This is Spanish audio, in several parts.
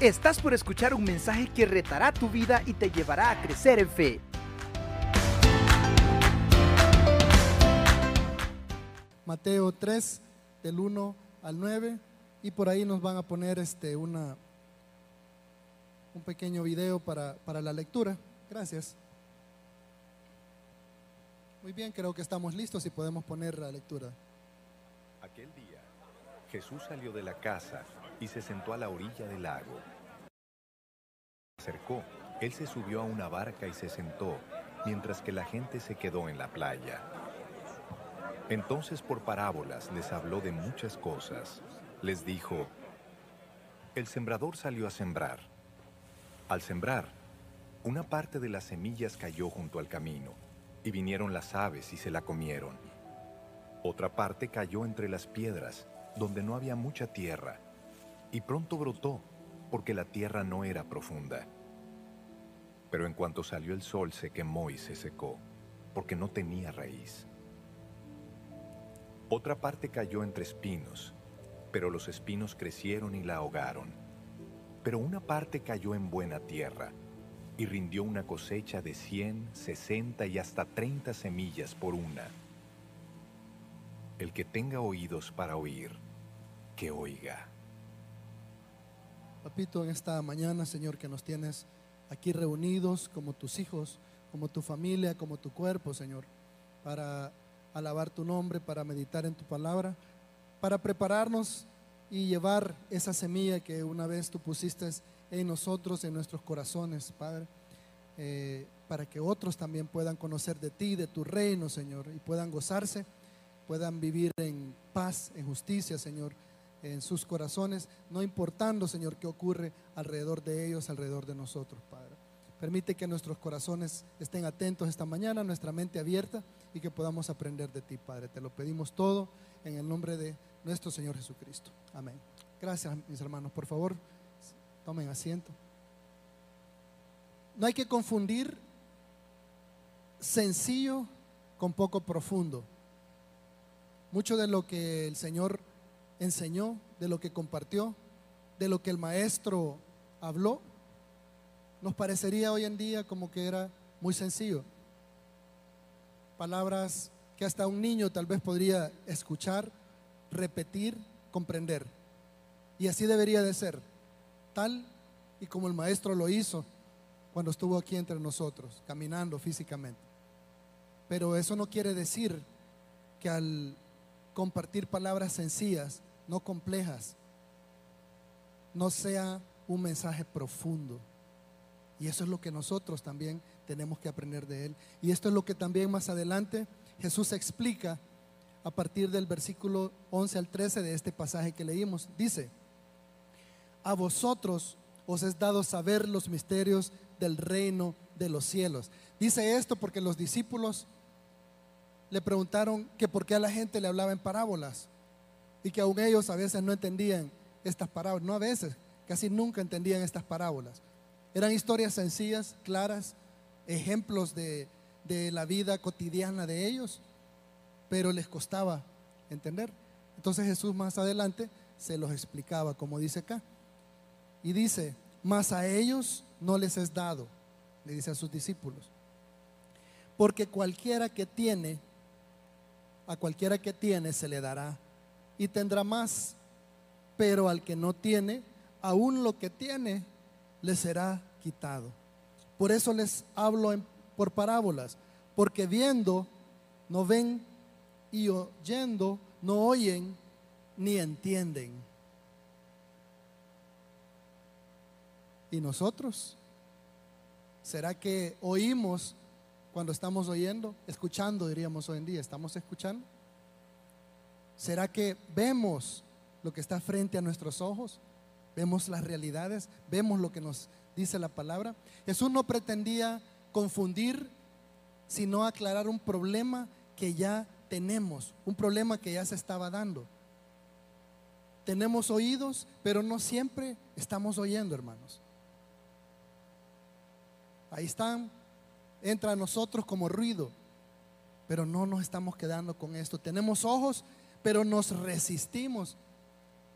Estás por escuchar un mensaje que retará tu vida y te llevará a crecer en fe. Mateo 3, del 1 al 9, y por ahí nos van a poner este, una, un pequeño video para, para la lectura. Gracias. Muy bien, creo que estamos listos y podemos poner la lectura. Aquel día, Jesús salió de la casa y se sentó a la orilla del lago. Acercó, él se subió a una barca y se sentó, mientras que la gente se quedó en la playa. Entonces por parábolas les habló de muchas cosas. Les dijo, el sembrador salió a sembrar. Al sembrar, una parte de las semillas cayó junto al camino, y vinieron las aves y se la comieron. Otra parte cayó entre las piedras, donde no había mucha tierra, y pronto brotó, porque la tierra no era profunda. Pero en cuanto salió el sol se quemó y se secó, porque no tenía raíz. Otra parte cayó entre espinos, pero los espinos crecieron y la ahogaron. Pero una parte cayó en buena tierra, y rindió una cosecha de 100, 60 y hasta 30 semillas por una. El que tenga oídos para oír, que oiga. Papito, en esta mañana, Señor, que nos tienes aquí reunidos como tus hijos, como tu familia, como tu cuerpo, Señor, para alabar tu nombre, para meditar en tu palabra, para prepararnos y llevar esa semilla que una vez tú pusiste en nosotros, en nuestros corazones, Padre, eh, para que otros también puedan conocer de ti, de tu reino, Señor, y puedan gozarse, puedan vivir en paz, en justicia, Señor, en sus corazones, no importando, Señor, qué ocurre alrededor de ellos, alrededor de nosotros, Padre. Permite que nuestros corazones estén atentos esta mañana, nuestra mente abierta y que podamos aprender de ti, Padre. Te lo pedimos todo en el nombre de nuestro Señor Jesucristo. Amén. Gracias, mis hermanos. Por favor, tomen asiento. No hay que confundir sencillo con poco profundo. Mucho de lo que el Señor enseñó, de lo que compartió, de lo que el maestro habló, nos parecería hoy en día como que era muy sencillo. Palabras que hasta un niño tal vez podría escuchar, repetir, comprender. Y así debería de ser, tal y como el maestro lo hizo cuando estuvo aquí entre nosotros, caminando físicamente. Pero eso no quiere decir que al compartir palabras sencillas, no complejas, no sea un mensaje profundo. Y eso es lo que nosotros también tenemos que aprender de Él. Y esto es lo que también más adelante Jesús explica a partir del versículo 11 al 13 de este pasaje que leímos. Dice, a vosotros os es dado saber los misterios del reino de los cielos. Dice esto porque los discípulos le preguntaron que por qué a la gente le hablaba en parábolas y que aún ellos a veces no entendían estas parábolas, no a veces, casi nunca entendían estas parábolas. Eran historias sencillas, claras, ejemplos de, de la vida cotidiana de ellos, pero les costaba entender. Entonces Jesús más adelante se los explicaba, como dice acá. Y dice, mas a ellos no les es dado, le dice a sus discípulos. Porque cualquiera que tiene, a cualquiera que tiene se le dará y tendrá más. Pero al que no tiene, aún lo que tiene le será quitado. Por eso les hablo por parábolas, porque viendo no ven y oyendo no oyen ni entienden. ¿Y nosotros? ¿Será que oímos cuando estamos oyendo? Escuchando, diríamos hoy en día. ¿Estamos escuchando? ¿Será que vemos lo que está frente a nuestros ojos? ¿Vemos las realidades? ¿Vemos lo que nos dice la palabra? Jesús no pretendía confundir, sino aclarar un problema que ya tenemos, un problema que ya se estaba dando. Tenemos oídos, pero no siempre estamos oyendo, hermanos. Ahí están, entra a nosotros como ruido, pero no nos estamos quedando con esto. Tenemos ojos, pero nos resistimos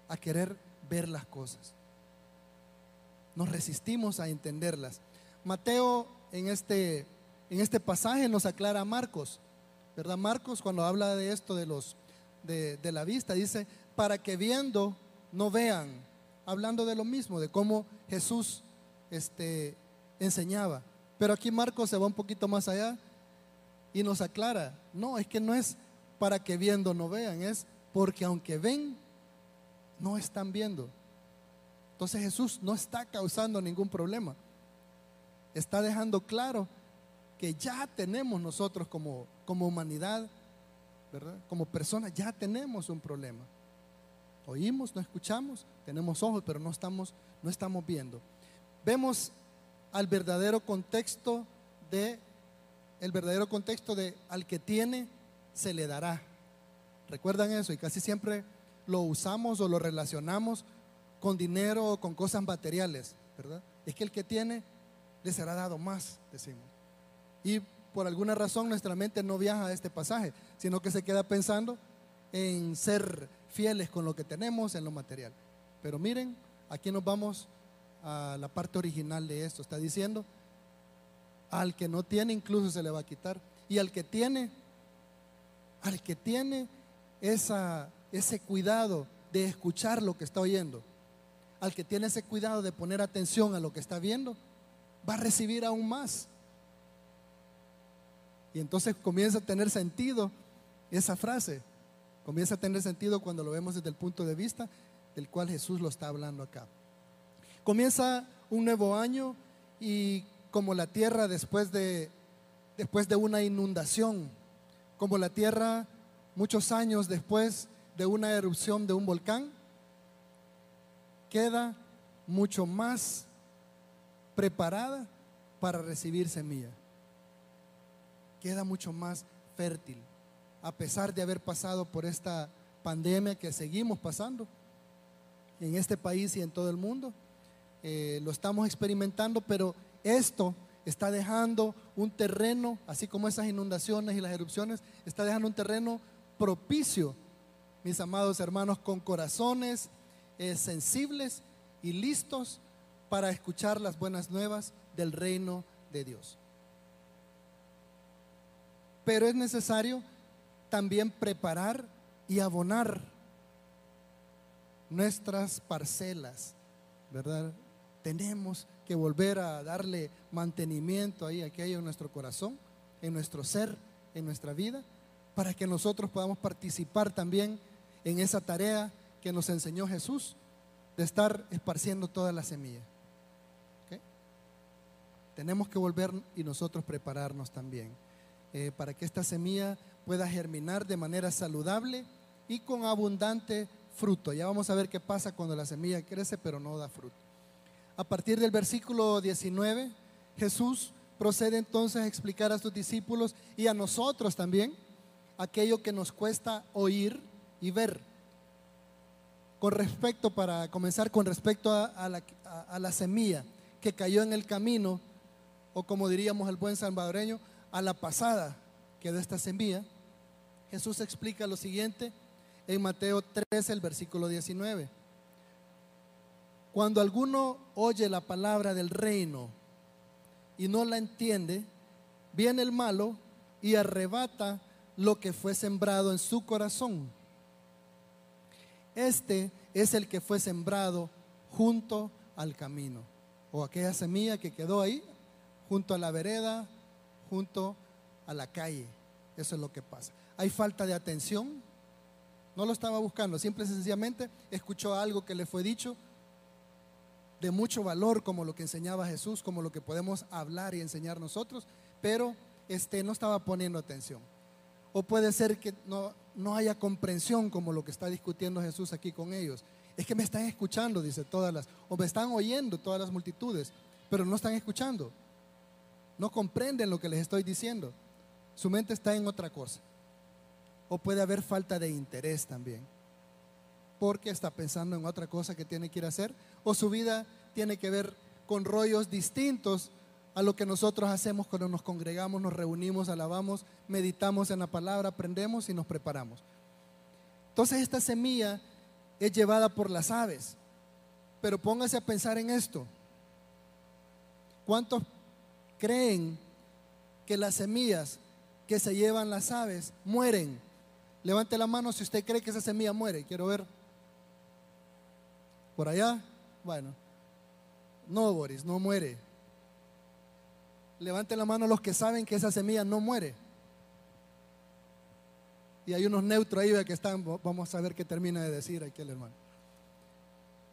a querer ver las cosas. nos resistimos a entenderlas. Mateo en este, en este pasaje nos aclara a Marcos, ¿verdad? Marcos cuando habla de esto de, los, de, de la vista, dice, para que viendo no vean, hablando de lo mismo, de cómo Jesús este, enseñaba. Pero aquí Marcos se va un poquito más allá y nos aclara, no, es que no es para que viendo no vean, es porque aunque ven, no están viendo. Entonces Jesús no está causando ningún problema. Está dejando claro que ya tenemos nosotros como, como humanidad, ¿verdad? Como personas, ya tenemos un problema. Oímos, no escuchamos, tenemos ojos, pero no estamos, no estamos viendo. Vemos al verdadero contexto de el verdadero contexto de al que tiene se le dará. ¿Recuerdan eso? Y casi siempre lo usamos o lo relacionamos con dinero o con cosas materiales, ¿verdad? Es que el que tiene le será dado más, decimos. Y por alguna razón nuestra mente no viaja a este pasaje, sino que se queda pensando en ser fieles con lo que tenemos en lo material. Pero miren, aquí nos vamos a la parte original de esto. Está diciendo, al que no tiene incluso se le va a quitar. Y al que tiene, al que tiene ese cuidado de escuchar lo que está oyendo, al que tiene ese cuidado de poner atención a lo que está viendo, va a recibir aún más. Y entonces comienza a tener sentido esa frase. Comienza a tener sentido cuando lo vemos desde el punto de vista del cual Jesús lo está hablando acá. Comienza un nuevo año y como la tierra después de, después de una inundación, como la tierra muchos años después de una erupción de un volcán, queda mucho más preparada para recibir semilla. Queda mucho más fértil, a pesar de haber pasado por esta pandemia que seguimos pasando en este país y en todo el mundo. Eh, lo estamos experimentando, pero esto está dejando un terreno, así como esas inundaciones y las erupciones, está dejando un terreno propicio, mis amados hermanos, con corazones eh, sensibles y listos para escuchar las buenas nuevas del reino de Dios. Pero es necesario también preparar y abonar nuestras parcelas, ¿verdad? Tenemos volver a darle mantenimiento ahí, aquello en nuestro corazón, en nuestro ser, en nuestra vida, para que nosotros podamos participar también en esa tarea que nos enseñó Jesús de estar esparciendo toda la semilla. Tenemos que volver y nosotros prepararnos también eh, para que esta semilla pueda germinar de manera saludable y con abundante fruto. Ya vamos a ver qué pasa cuando la semilla crece pero no da fruto. A partir del versículo 19, Jesús procede entonces a explicar a sus discípulos y a nosotros también aquello que nos cuesta oír y ver. Con respecto, para comenzar, con respecto a, la, la semilla que cayó en el camino, o como diríamos el buen salvadoreño, a la pasada que de esta semilla, Jesús explica lo siguiente en Mateo 13, el versículo 19. Cuando alguno oye la palabra del reino y no la entiende, viene el malo y arrebata lo que fue sembrado en su corazón. Este es el que fue sembrado junto al camino, o aquella semilla que quedó ahí, junto a la vereda, junto a la calle. Eso es lo que pasa. Hay falta de atención. No lo estaba buscando, simple y sencillamente escuchó algo que le fue dicho de mucho valor como lo que enseñaba Jesús, como lo que podemos hablar y enseñar nosotros, pero este, no estaba poniendo atención. O puede ser que no, no haya comprensión como lo que está discutiendo Jesús aquí con ellos. Es que me están escuchando, dice todas las, o me están oyendo todas las multitudes, pero no están escuchando. No comprenden lo que les estoy diciendo. Su mente está en otra cosa. O puede haber falta de interés también porque está pensando en otra cosa que tiene que ir a hacer, o su vida tiene que ver con rollos distintos a lo que nosotros hacemos cuando nos congregamos, nos reunimos, alabamos, meditamos en la palabra, aprendemos y nos preparamos. Entonces esta semilla es llevada por las aves, pero póngase a pensar en esto. ¿Cuántos creen que las semillas que se llevan las aves mueren? Levante la mano si usted cree que esa semilla muere. Quiero ver. Por allá. Bueno. No, Boris, no muere. Levante la mano los que saben que esa semilla no muere. Y hay unos neutros ahí que están, vamos a ver qué termina de decir aquí el hermano.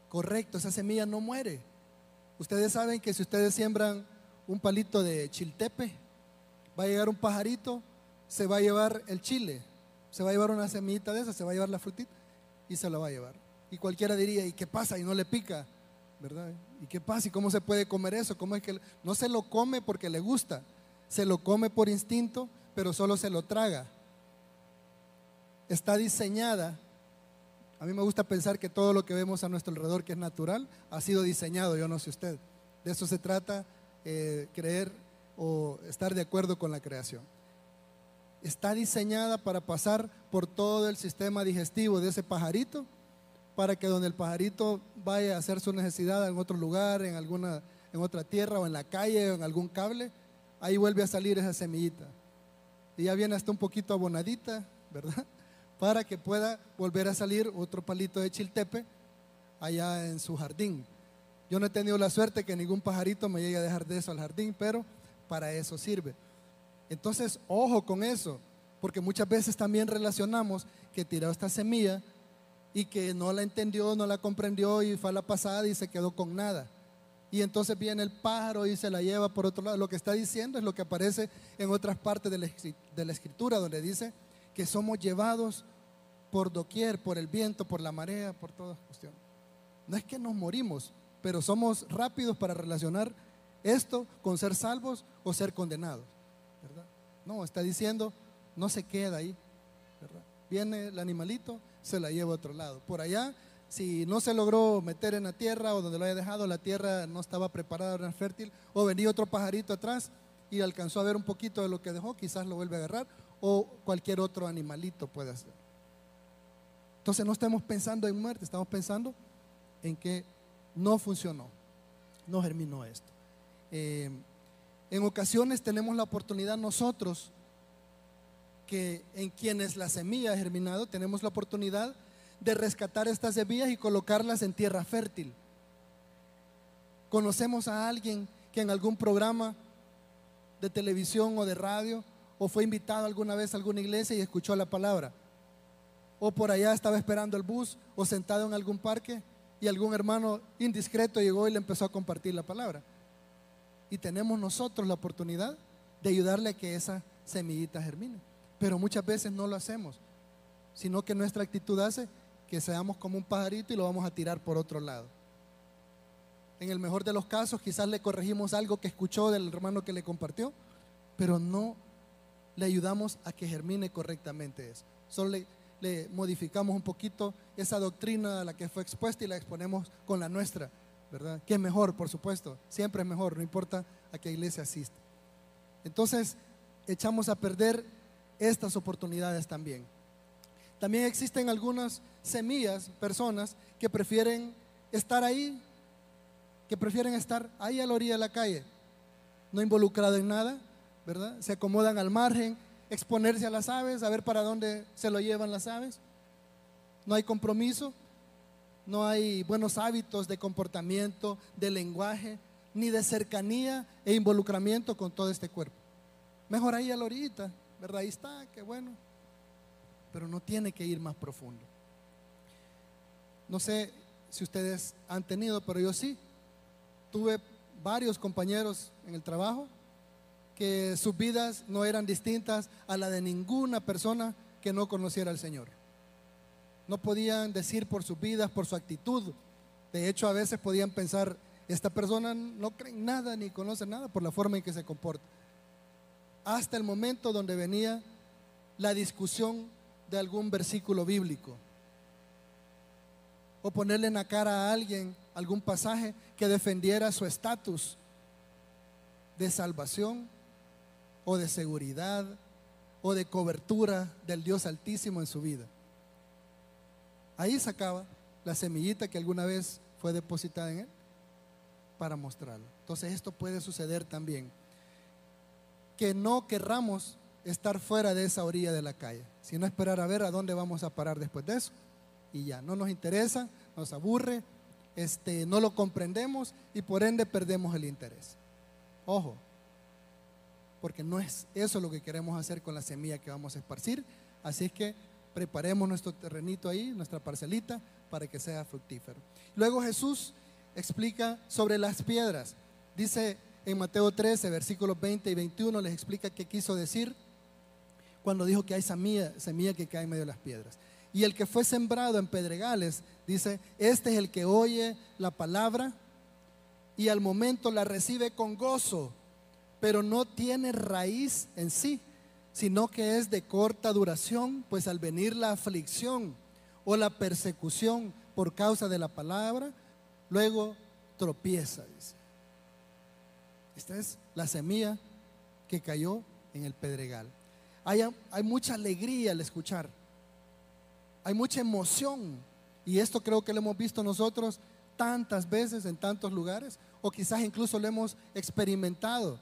Correcto, esa semilla no muere. Ustedes saben que si ustedes siembran un palito de chiltepe, va a llegar un pajarito, se va a llevar el chile, se va a llevar una semillita de esa, se va a llevar la frutita y se la va a llevar. Y cualquiera diría, ¿y qué pasa? Y no le pica, ¿verdad? ¿Y qué pasa? ¿Y cómo se puede comer eso? ¿Cómo es que no se lo come porque le gusta? Se lo come por instinto, pero solo se lo traga. Está diseñada. A mí me gusta pensar que todo lo que vemos a nuestro alrededor que es natural ha sido diseñado, yo no sé usted. De eso se trata eh, creer o estar de acuerdo con la creación. Está diseñada para pasar por todo el sistema digestivo de ese pajarito para que donde el pajarito vaya a hacer su necesidad en otro lugar, en alguna, en otra tierra o en la calle o en algún cable, ahí vuelve a salir esa semillita. Y ya viene hasta un poquito abonadita, ¿verdad? Para que pueda volver a salir otro palito de chiltepe allá en su jardín. Yo no he tenido la suerte que ningún pajarito me llegue a dejar de eso al jardín, pero para eso sirve. Entonces, ojo con eso, porque muchas veces también relacionamos que tiró esta semilla y que no la entendió, no la comprendió y fue a la pasada y se quedó con nada. Y entonces viene el pájaro y se la lleva por otro lado. Lo que está diciendo es lo que aparece en otras partes de la, escritura, donde dice que somos llevados por doquier, por el viento, por la marea, por todas cuestiones. No es que nos morimos, pero somos rápidos para relacionar esto con ser salvos o ser condenados. No, está diciendo, no se queda ahí. Viene el animalito, se la lleva a otro lado. Por allá, si no se logró meter en la tierra o donde lo haya dejado, la tierra no estaba preparada, era fértil, o venía otro pajarito atrás y alcanzó a ver un poquito de lo que dejó, quizás lo vuelve a agarrar, o cualquier otro animalito puede hacer. Entonces no estamos pensando en muerte, estamos pensando en que no funcionó, no germinó esto. Eh, en ocasiones tenemos la oportunidad nosotros que en quienes la semilla ha germinado, tenemos la oportunidad de rescatar estas semillas y colocarlas en tierra fértil. Conocemos a alguien que en algún programa de televisión o de radio o fue invitado alguna vez a alguna iglesia y escuchó la palabra. O por allá estaba esperando el bus o sentado en algún parque y algún hermano indiscreto llegó y le empezó a compartir la palabra. Y tenemos nosotros la oportunidad de ayudarle a que esa semillita germine. Pero muchas veces no lo hacemos, sino que nuestra actitud hace que seamos como un pajarito y lo vamos a tirar por otro lado. En el mejor de los casos, quizás le corregimos algo que escuchó del hermano que le compartió, pero no le ayudamos a que germine correctamente eso. Solo le, modificamos un poquito esa doctrina a la que fue expuesta y la exponemos con la nuestra, ¿verdad? Que es mejor, por supuesto, siempre es mejor, no importa a qué iglesia asiste. Entonces, echamos a perder estas oportunidades también. También existen algunas semillas, personas que prefieren estar ahí, que prefieren estar ahí a la orilla de la calle, no involucrado en nada, ¿verdad? Se acomodan al margen, exponerse a las aves, a ver para dónde se lo llevan las aves. No hay compromiso, no hay buenos hábitos de comportamiento, de lenguaje, ni de cercanía e involucramiento con todo este cuerpo. Mejor ahí a la orillita, ¿verdad? Ahí está, qué bueno. Pero no tiene que ir más profundo. No sé si ustedes han tenido, pero yo sí. Tuve varios compañeros en el trabajo que sus vidas no eran distintas a la de ninguna persona que no conociera al Señor. No podían decir por sus vidas, por su actitud. De hecho, a veces podían pensar, esta persona no cree en nada ni conoce nada por la forma en que se comporta hasta el momento donde venía la discusión de algún versículo bíblico. O ponerle en la cara a alguien algún pasaje que defendiera su estatus de salvación o de seguridad o de cobertura del Dios Altísimo en su vida. Ahí sacaba la semillita que alguna vez fue depositada en él. para mostrarlo. Entonces esto puede suceder también. Que no querramos estar fuera de esa orilla de la calle, sino esperar a ver a dónde vamos a parar después de eso. Y ya, no nos interesa, nos aburre, este, no lo comprendemos y por ende perdemos el interés. Ojo, porque no es eso lo que queremos hacer con la semilla que vamos a esparcir. Así es que preparemos nuestro terrenito ahí, nuestra parcelita, para que sea fructífero. Luego Jesús explica sobre las piedras. Dice en Mateo 13, versículos 20 y 21, les explica qué quiso decir cuando dijo que hay semilla, que cae en medio de las piedras. Y el que fue sembrado en pedregales, dice, este es el que oye la palabra y al momento la recibe con gozo, pero no tiene raíz en sí, sino que es de corta duración, pues al venir la aflicción o la persecución por causa de la palabra, luego tropieza, dice. Esta es la semilla que cayó en el pedregal. Hay, hay mucha alegría al escuchar, hay mucha emoción, y esto creo que lo hemos visto nosotros tantas veces en tantos lugares, o quizás incluso lo hemos experimentado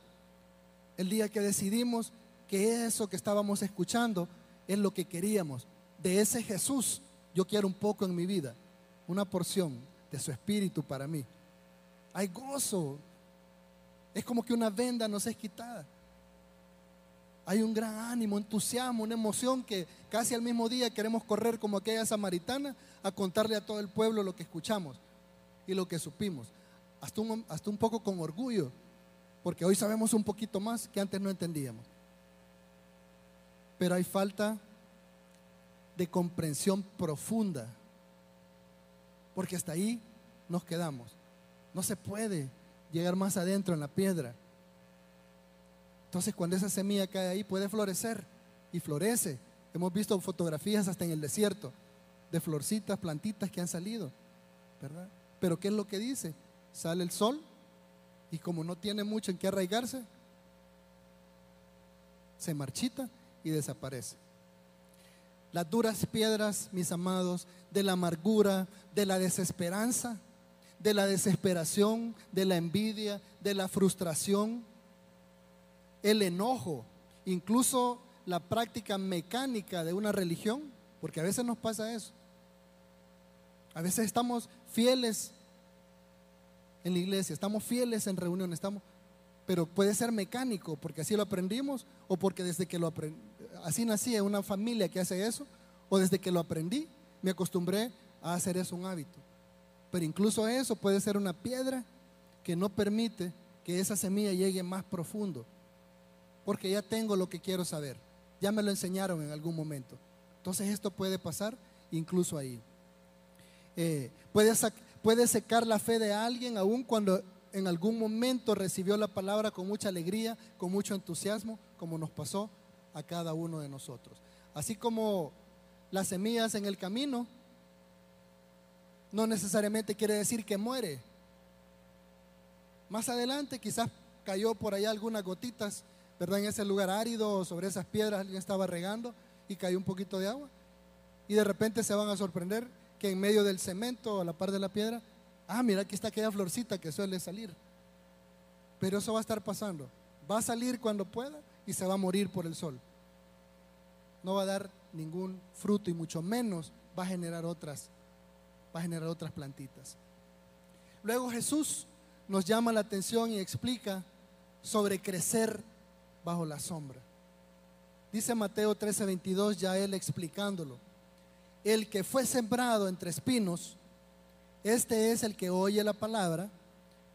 el día que decidimos que eso que estábamos escuchando es lo que queríamos. De ese Jesús yo quiero un poco en mi vida, una porción de su espíritu para mí. Hay gozo. Es como que una venda nos es quitada. Hay un gran ánimo, entusiasmo, una emoción que casi al mismo día queremos correr como aquella samaritana a contarle a todo el pueblo lo que escuchamos y lo que supimos. Hasta un, hasta un poco con orgullo, porque hoy sabemos un poquito más que antes no entendíamos. Pero hay falta de comprensión profunda, porque hasta ahí nos quedamos. No se puede llegar más adentro en la piedra. Entonces cuando esa semilla cae ahí puede florecer y florece. Hemos visto fotografías hasta en el desierto de florcitas, plantitas que han salido, ¿verdad? Pero ¿qué es lo que dice? Sale el sol y como no tiene mucho en qué arraigarse, se marchita y desaparece. Las duras piedras, mis amados, de la amargura, de la desesperanza, de la desesperación, de la envidia, de la frustración, el enojo, incluso la práctica mecánica de una religión, porque a veces nos pasa eso. A veces estamos fieles en la iglesia, estamos fieles en reuniones, estamos, pero puede ser mecánico, porque así lo aprendimos, o porque desde que lo aprendí, así nací en una familia que hace eso, o desde que lo aprendí, me acostumbré a hacer eso un hábito. Pero incluso eso puede ser una piedra que no permite que esa semilla llegue más profundo, porque ya tengo lo que quiero saber, ya me lo enseñaron en algún momento. Entonces esto puede pasar incluso ahí. Eh, puede, puede secar la fe de alguien aun cuando en algún momento recibió la palabra con mucha alegría, con mucho entusiasmo, como nos pasó a cada uno de nosotros. Así como las semillas en el camino, no necesariamente quiere decir que muere. Más adelante quizás cayó por allá algunas gotitas, ¿verdad? En ese lugar árido, sobre esas piedras alguien estaba regando y cayó un poquito de agua. Y de repente se van a sorprender que en medio del cemento, a la par de la piedra, ah, mira, aquí está aquella florcita que suele salir. Pero eso va a estar pasando. Va a salir cuando pueda y se va a morir por el sol. No va a dar ningún fruto y mucho menos va a generar otras, va a generar otras plantitas. Luego Jesús nos llama la atención y explica sobre crecer bajo la sombra. Dice Mateo 13:22, ya él explicándolo. El que fue sembrado entre espinos, este es el que oye la palabra,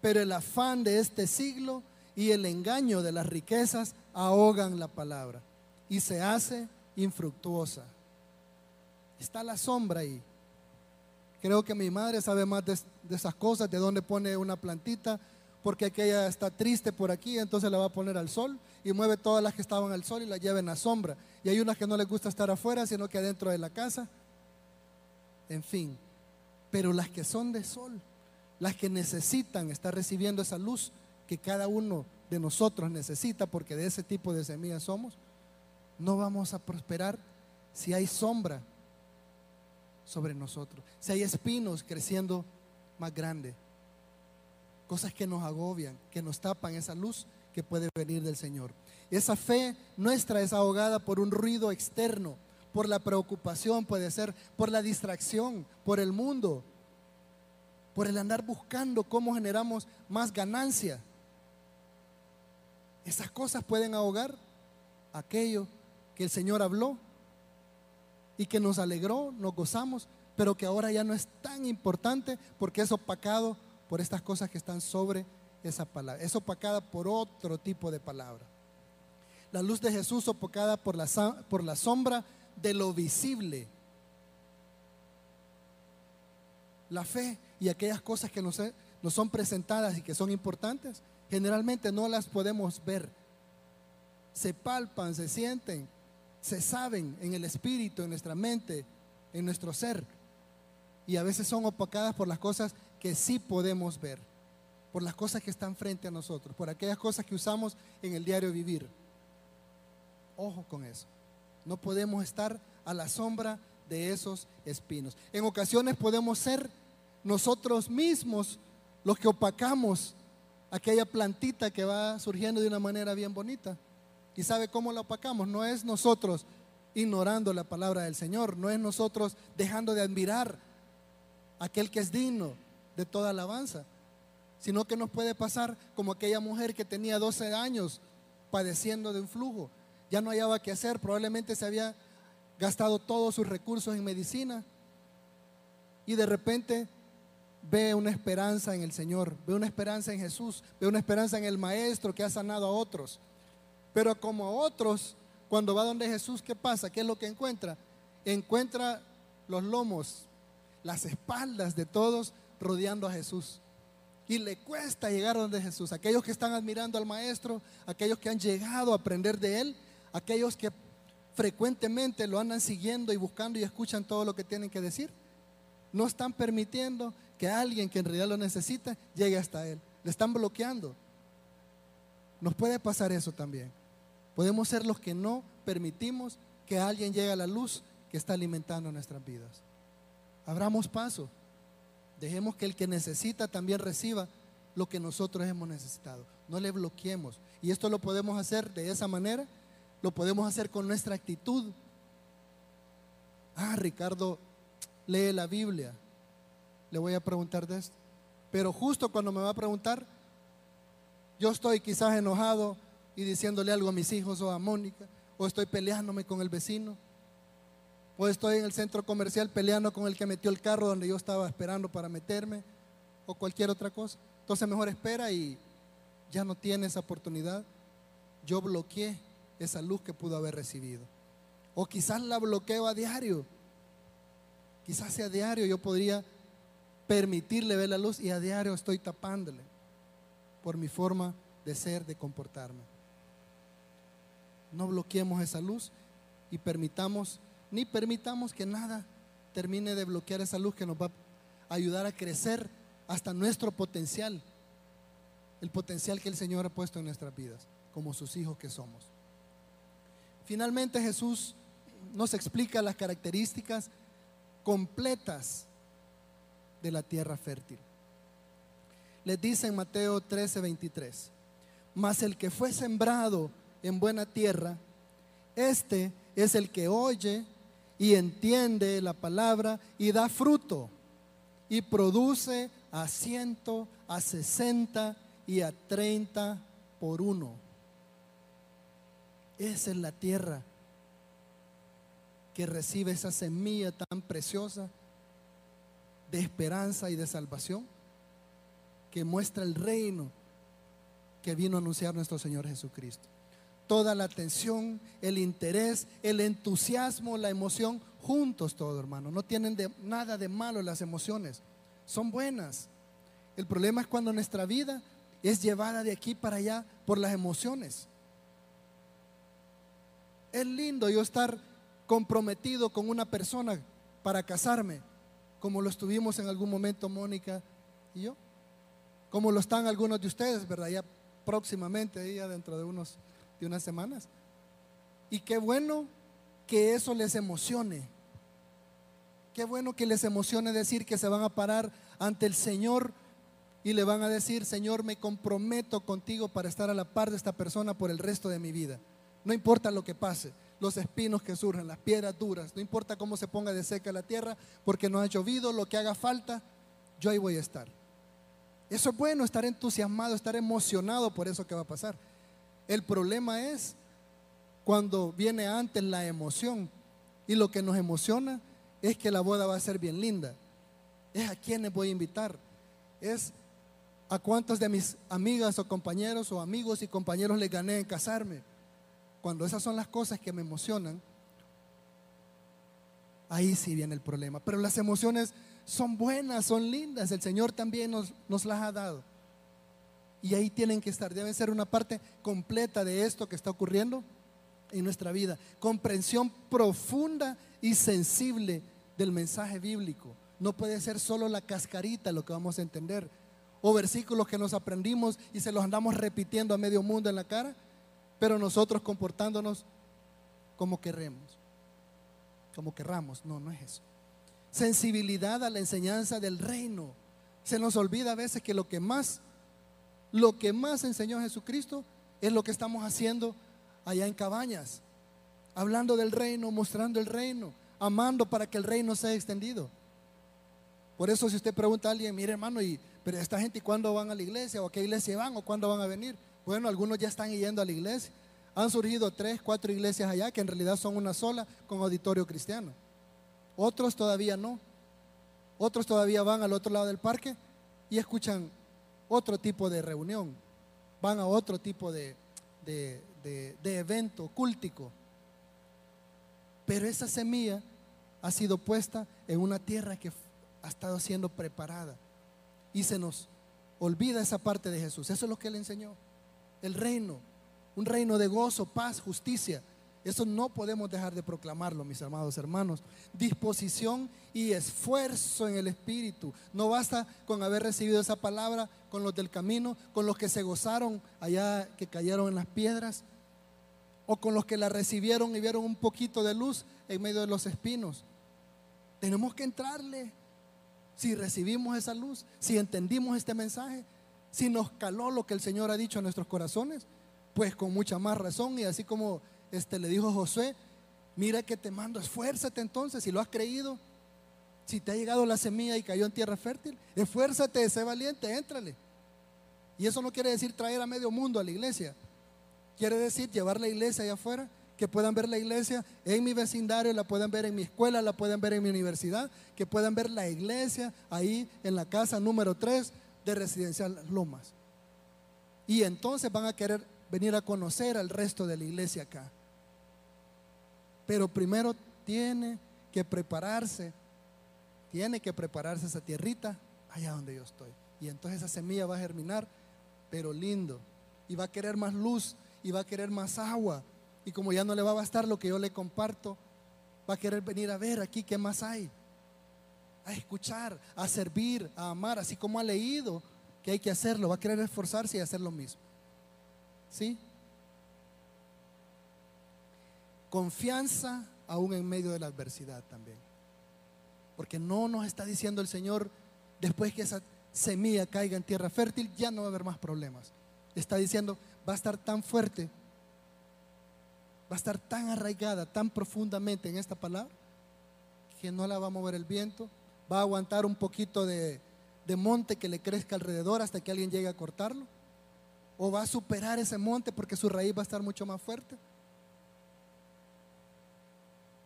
pero el afán de este siglo y el engaño de las riquezas ahogan la palabra y se hace infructuosa. Está la sombra ahí. Creo que mi madre sabe más de, esas cosas, de dónde pone una plantita, porque aquella está triste por aquí, entonces la va a poner al sol y mueve todas las que estaban al sol y la lleva en la sombra. Y hay unas que no les gusta estar afuera, sino que adentro de la casa. En fin, pero las que son de sol, las que necesitan estar recibiendo esa luz que cada uno de nosotros necesita, porque de ese tipo de semillas somos, no vamos a prosperar si hay sombra sobre nosotros, si hay espinos creciendo más grande. cosas que nos agobian, que nos tapan esa luz que puede venir del Señor. Esa fe nuestra es ahogada por un ruido externo, por la preocupación, puede ser, por la distracción, por el mundo, por el andar buscando cómo generamos más ganancia. Esas cosas pueden ahogar aquello que el Señor habló y que nos alegró, nos gozamos, pero que ahora ya no es tan importante porque es opacado por estas cosas que están sobre esa palabra. Es opacada por otro tipo de palabra. La luz de Jesús opacada por la, por la sombra de lo visible. La fe y aquellas cosas que nos, nos son presentadas y que son importantes, generalmente no las podemos ver. Se palpan, se sienten, se saben en el espíritu, en nuestra mente, en nuestro ser. Y a veces son opacadas por las cosas que sí podemos ver, por las cosas que están frente a nosotros, por aquellas cosas que usamos en el diario vivir. Ojo con eso. No podemos estar a la sombra de esos espinos. En ocasiones podemos ser nosotros mismos los que opacamos aquella plantita que va surgiendo de una manera bien bonita. ¿Y sabe cómo la opacamos? No es nosotros ignorando la palabra del Señor, no es nosotros dejando de admirar aquel que es digno de toda alabanza, sino que nos puede pasar como aquella mujer que tenía 12 años padeciendo de un flujo, ya no hallaba qué hacer, probablemente se había gastado todos sus recursos en medicina y de repente ve una esperanza en el Señor, ve una esperanza en Jesús, ve una esperanza en el Maestro que ha sanado a otros. Pero como otros, cuando va donde Jesús, ¿qué pasa? ¿Qué es lo que encuentra? Encuentra los lomos, las espaldas de todos rodeando a Jesús. Y le cuesta llegar donde Jesús. Aquellos que están admirando al Maestro, aquellos que han llegado a aprender de Él, aquellos que frecuentemente lo andan siguiendo y buscando y escuchan todo lo que tienen que decir, no están permitiendo que alguien que en realidad lo necesita llegue hasta Él. Le están bloqueando. Nos puede pasar eso también. Podemos ser los que no permitimos que alguien llegue a la luz que está alimentando nuestras vidas. Abramos paso. Dejemos que el que necesita también reciba lo que nosotros hemos necesitado. No le bloqueemos. Y esto lo podemos hacer de esa manera. Lo podemos hacer con nuestra actitud. Ah, Ricardo lee la Biblia. Le voy a preguntar de esto. Pero justo cuando me va a preguntar, yo estoy quizás enojado y diciéndole algo a mis hijos o a Mónica, o estoy peleándome con el vecino, o estoy en el centro comercial peleando con el que metió el carro donde yo estaba esperando para meterme, o cualquier otra cosa. Entonces mejor espera y ya no tiene esa oportunidad. Yo bloqueé esa luz que pudo haber recibido. O quizás la bloqueo a diario. Quizás sea diario yo podría permitirle ver la luz y a diario estoy tapándole por mi forma de ser, de comportarme. No bloqueemos esa luz y permitamos ni permitamos que nada termine de bloquear esa luz que nos va a ayudar a crecer hasta nuestro potencial, el potencial que el Señor ha puesto en nuestras vidas, como sus hijos que somos. Finalmente Jesús nos explica las características completas de la tierra fértil. Les dice en Mateo 13, 23, mas el que fue sembrado en buena tierra, este es el que oye y entiende la palabra y da fruto y produce a ciento, a sesenta y a treinta por uno. Esa es la tierra que recibe esa semilla tan preciosa de esperanza y de salvación que muestra el reino que vino a anunciar nuestro Señor Jesucristo toda la atención, el interés, el entusiasmo, la emoción, juntos todo, hermano. No tienen nada de malo las emociones, son buenas. El problema es cuando nuestra vida es llevada de aquí para allá por las emociones. Es lindo yo estar comprometido con una persona para casarme, como lo estuvimos en algún momento Mónica y yo, como lo están algunos de ustedes, ¿verdad? Ya próximamente, ya dentro de unos de unas semanas. Y qué bueno que eso les emocione. Qué bueno que les emocione decir que se van a parar ante el Señor y le van a decir, Señor, me comprometo contigo para estar a la par de esta persona por el resto de mi vida. No importa lo que pase, los espinos que surjan, las piedras duras, no importa cómo se ponga de seca la tierra, porque no ha llovido, lo que haga falta, yo ahí voy a estar. Eso es bueno, estar entusiasmado, estar emocionado por eso que va a pasar. El problema es cuando viene antes la emoción y lo que nos emociona es que la boda va a ser bien linda. Es a quienes voy a invitar. Es a cuántas de mis amigas o compañeros o amigos y compañeros les gané en casarme. Cuando esas son las cosas que me emocionan, ahí sí viene el problema. Pero las emociones son buenas, son lindas. El Señor también nos, nos las ha dado. Y ahí tienen que estar. Deben ser una parte completa de esto que está ocurriendo en nuestra vida. Comprensión profunda y sensible del mensaje bíblico. No puede ser solo la cascarita lo que vamos a entender o versículos que nos aprendimos y se los andamos repitiendo a medio mundo en la cara, pero nosotros comportándonos como queremos, como querramos. No, no es eso. Sensibilidad a la enseñanza del reino. Se nos olvida a veces que lo que más, lo que más enseñó Jesucristo es lo que estamos haciendo allá en cabañas, hablando del reino, mostrando el reino, amando para que el reino sea extendido. Por eso si usted pregunta a alguien, mire hermano, y pero esta gente, ¿cuándo van a la iglesia? ¿O a qué iglesia van? ¿O cuándo van a venir? Bueno, algunos ya están yendo a la iglesia. Han surgido tres, cuatro iglesias allá que en realidad son una sola con auditorio cristiano. Otros todavía no. Otros todavía van al otro lado del parque y escuchan otro tipo de reunión. Van a otro tipo de, de, de evento cúltico. Pero esa semilla ha sido puesta en una tierra que ha estado siendo preparada y se nos olvida esa parte de Jesús. Eso es lo que él enseñó. El reino, un reino de gozo, paz, justicia. Eso no podemos dejar de proclamarlo, mis amados hermanos. Disposición y esfuerzo en el Espíritu. No basta con haber recibido esa palabra con los del camino, con los que se gozaron allá, que cayeron en las piedras, o con los que la recibieron y vieron un poquito de luz en medio de los espinos. Tenemos que entrarle si recibimos esa luz, si entendimos este mensaje, si nos caló lo que el Señor ha dicho a nuestros corazones, pues con mucha más razón y así como este le dijo Josué, mira que te mando, esfuérzate entonces, si lo has creído, si te ha llegado la semilla y cayó en tierra fértil, esfuérzate, sé valiente, éntrale. Y eso no quiere decir traer a medio mundo a la iglesia, quiere decir llevar la iglesia allá afuera que puedan ver la iglesia en mi vecindario, la puedan ver en mi escuela, la puedan ver en mi universidad, que puedan ver la iglesia ahí en la casa número 3 de Residencial Lomas. Y entonces van a querer venir a conocer al resto de la iglesia acá. Pero primero tiene que prepararse, tiene que prepararse esa tierrita allá donde yo estoy. Y entonces esa semilla va a germinar, pero lindo. Y va a querer más luz, y va a querer más agua, y como ya no le va a bastar lo que yo le comparto, va a querer venir a ver aquí qué más hay. A escuchar, a servir, a amar, así como ha leído que hay que hacerlo, va a querer esforzarse y hacer lo mismo. ¿Sí? Confianza aún en medio de la adversidad también. Porque no nos está diciendo el Señor, después que esa semilla caiga en tierra fértil, ya no va a haber más problemas. Está diciendo, va a estar tan fuerte va a estar tan arraigada, tan profundamente en esta palabra, que no la va a mover el viento, va a aguantar un poquito de, monte que le crezca alrededor hasta que alguien llegue a cortarlo, o va a superar ese monte porque su raíz va a estar mucho más fuerte,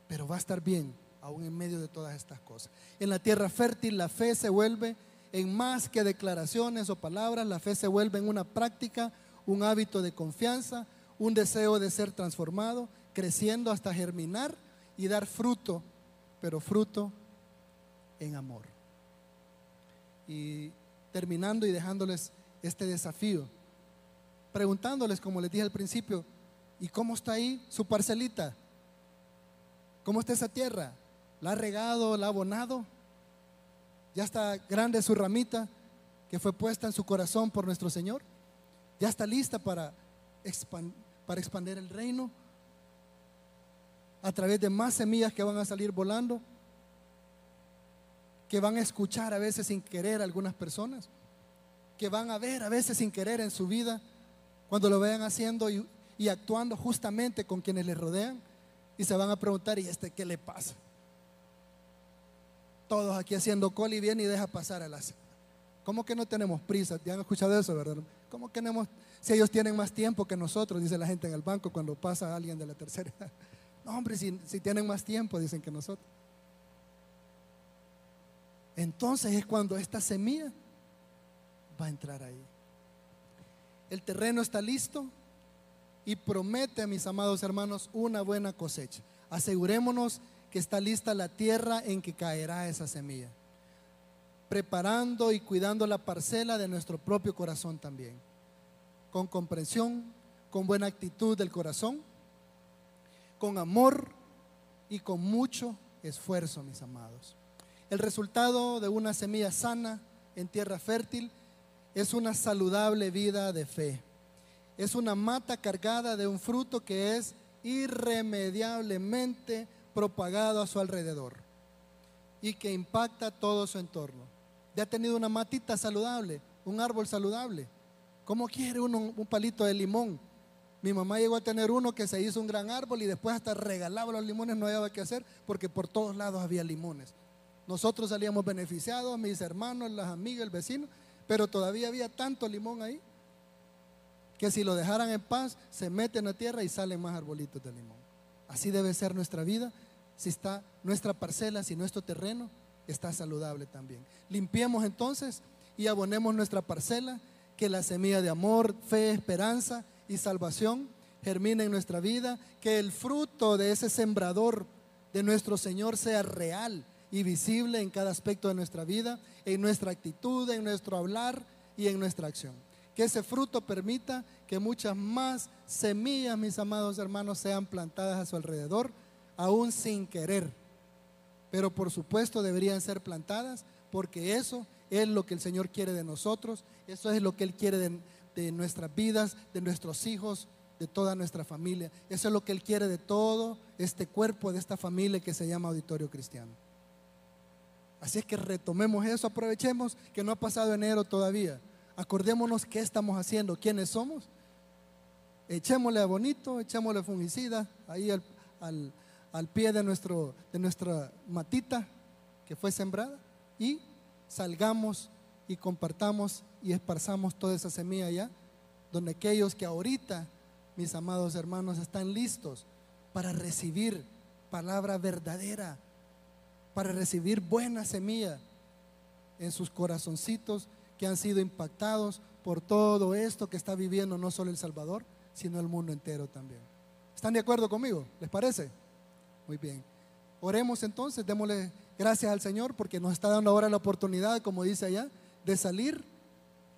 pero va a estar bien aún en medio de todas estas cosas. En la tierra fértil la fe se vuelve en más que declaraciones o palabras, la fe se vuelve en una práctica, un hábito de confianza, un deseo de ser transformado, creciendo hasta germinar y dar fruto, pero fruto en amor. Y terminando y dejándoles este desafío, preguntándoles, como les dije al principio, ¿y cómo está ahí su parcelita? ¿Cómo está esa tierra? ¿La ha regado, la ha abonado? ¿Ya está grande su ramita que fue puesta en su corazón por nuestro Señor? ¿Ya está lista para expandir? para expandir el reino a través de más semillas que van a salir volando, que van a escuchar a veces sin querer a algunas personas. que van a ver a veces sin querer en su vida, cuando lo vean haciendo y, y actuando justamente con quienes les rodean, y se van a preguntar, ¿y este qué le pasa? Todos aquí haciendo cola y viene y deja pasar a las... ¿Cómo que no tenemos prisa? Ya han escuchado eso, ¿verdad? ¿Cómo que tenemos, si ellos tienen más tiempo que nosotros, dice la gente en el banco cuando pasa alguien de la tercera edad. No, hombre, si, si tienen más tiempo, dicen que nosotros. Entonces es cuando esta semilla va a entrar ahí. El terreno está listo y promete, a mis amados hermanos, una buena cosecha. Asegurémonos que está lista la tierra en que caerá esa semilla, preparando y cuidando la parcela de nuestro propio corazón también, con comprensión, con buena actitud del corazón, con amor y con mucho esfuerzo, mis amados. El resultado de una semilla sana en tierra fértil es una saludable vida de fe. Es una mata cargada de un fruto que es irremediablemente propagado a su alrededor y que impacta todo su entorno. Ya ha tenido una matita saludable, un árbol saludable. ¿Cómo quiere uno un palito de limón? Mi mamá llegó a tener uno que se hizo un gran árbol y después hasta regalaba los limones, no había qué hacer porque por todos lados había limones. Nosotros salíamos beneficiados, mis hermanos, las amigas, el vecino, pero todavía había tanto limón ahí que si lo dejaran en paz, se mete en la tierra y salen más arbolitos de limón. Así debe ser nuestra vida, si está nuestra parcela, si nuestro terreno está saludable también. Limpiemos entonces y abonemos nuestra parcela, que la semilla de amor, fe, esperanza y salvación germine en nuestra vida, que el fruto de ese sembrador de nuestro Señor sea real y visible en cada aspecto de nuestra vida, en nuestra actitud, en nuestro hablar y en nuestra acción. Que ese fruto permita que muchas más semillas, mis amados hermanos, sean plantadas a su alrededor, aún sin querer. Pero por supuesto deberían ser plantadas porque eso es lo que el Señor quiere de nosotros, eso es lo que Él quiere de, de nuestras vidas, de nuestros hijos, de toda nuestra familia. Eso es lo que Él quiere de todo este cuerpo, de esta familia que se llama Auditorio Cristiano. Así es que retomemos eso, aprovechemos que no ha pasado enero todavía. Acordémonos qué estamos haciendo, quiénes somos. Echémosle a bonito, echémosle fungicida ahí al, pie de, nuestro, de nuestra matita que fue sembrada y salgamos y compartamos y esparzamos toda esa semilla allá, donde aquellos que ahorita, mis amados hermanos, están listos para recibir palabra verdadera, para recibir buena semilla en sus corazoncitos que han sido impactados por todo esto que está viviendo no solo El Salvador, sino el mundo entero también. ¿Están de acuerdo conmigo? ¿Les parece? Muy bien. Oremos entonces, démosle gracias al Señor porque nos está dando ahora la oportunidad, como dice allá, de salir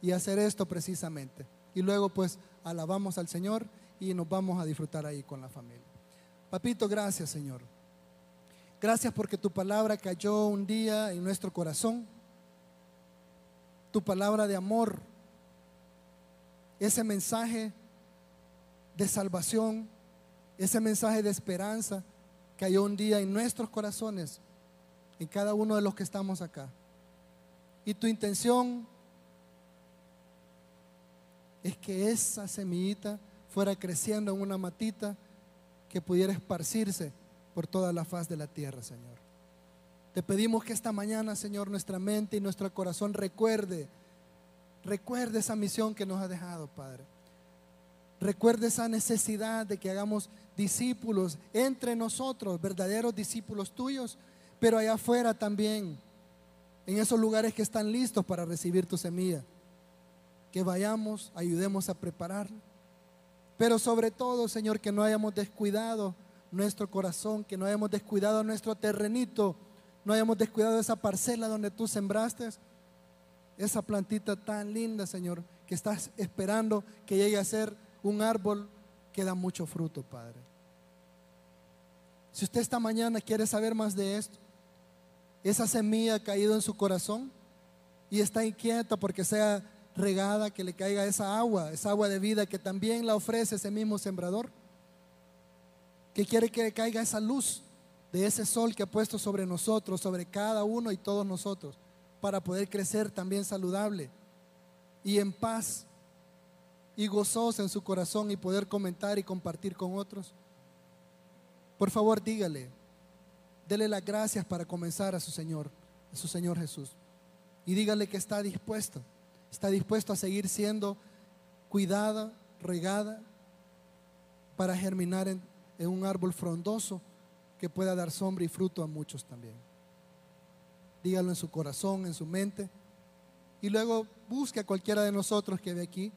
y hacer esto precisamente. Y luego pues alabamos al Señor y nos vamos a disfrutar ahí con la familia. Papito, gracias Señor. Gracias porque tu palabra cayó un día en nuestro corazón. Tu palabra de amor. Ese mensaje de salvación. Ese mensaje de esperanza cayó un día en nuestros corazones. En cada uno de los que estamos acá. Y tu intención es que esa semillita fuera creciendo en una matita que pudiera esparcirse por toda la faz de la tierra, Señor. Te pedimos que esta mañana, Señor, nuestra mente y nuestro corazón recuerde, recuerde esa misión que nos ha dejado, Padre. Recuerde esa necesidad de que hagamos discípulos entre nosotros, verdaderos discípulos tuyos, pero allá afuera también, en esos lugares que están listos para recibir tu semilla. Que vayamos, ayudemos a preparar. Pero sobre todo, Señor, que no hayamos descuidado nuestro corazón, que no hayamos descuidado nuestro terrenito, no hayamos descuidado esa parcela donde tú sembraste, esa plantita tan linda, Señor, que estás esperando que llegue a ser un árbol que da mucho fruto, Padre. Si usted esta mañana quiere saber más de esto, esa semilla ha caído en su corazón y está inquieta porque sea regada, que le caiga esa agua, esa agua de vida que también la ofrece ese mismo sembrador que quiere que caiga esa luz de ese sol que ha puesto sobre nosotros, sobre cada uno y todos nosotros, para poder crecer también saludable y en paz y gozosa en su corazón y poder comentar y compartir con otros, por favor dígale, dele las gracias para comenzar a su Señor, a su Señor Jesús. Y dígale que está dispuesto, está dispuesto a seguir siendo cuidada, regada, para germinar en, en un árbol frondoso que pueda dar sombra y fruto a muchos también. Dígalo en su corazón, en su mente. Y luego busque a cualquiera de nosotros que ve aquí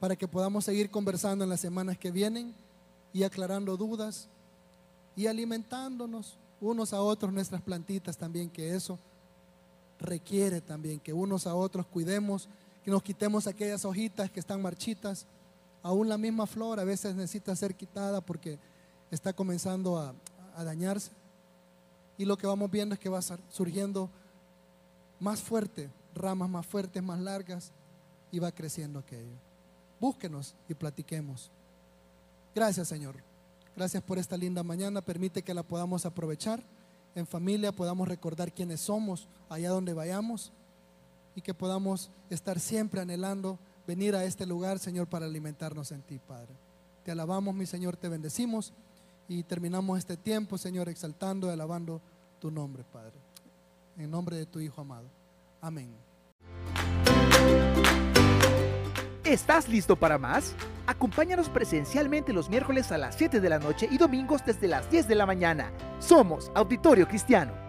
para que podamos seguir conversando en las semanas que vienen y aclarando dudas y alimentándonos unos a otros nuestras plantitas también, que eso requiere también que unos a otros cuidemos, que nos quitemos aquellas hojitas que están marchitas. Aún la misma flor a veces necesita ser quitada porque está comenzando a, a dañarse. Y lo que vamos viendo es que va surgiendo más fuerte, ramas más fuertes, más largas, y va creciendo aquello búsquenos y platiquemos. Gracias, Señor. Gracias por esta linda mañana. Permite que la podamos aprovechar en familia, podamos recordar quiénes somos allá donde vayamos y que podamos estar siempre anhelando venir a este lugar, Señor, para alimentarnos en ti, Padre. Te alabamos, mi Señor, te bendecimos y terminamos este tiempo, Señor, exaltando y alabando tu nombre, Padre. En nombre de tu Hijo amado. Amén. ¿Estás listo para más? Acompáñanos presencialmente los miércoles a las 7 de la noche y domingos desde las 10 de la mañana. Somos Auditorio Cristiano.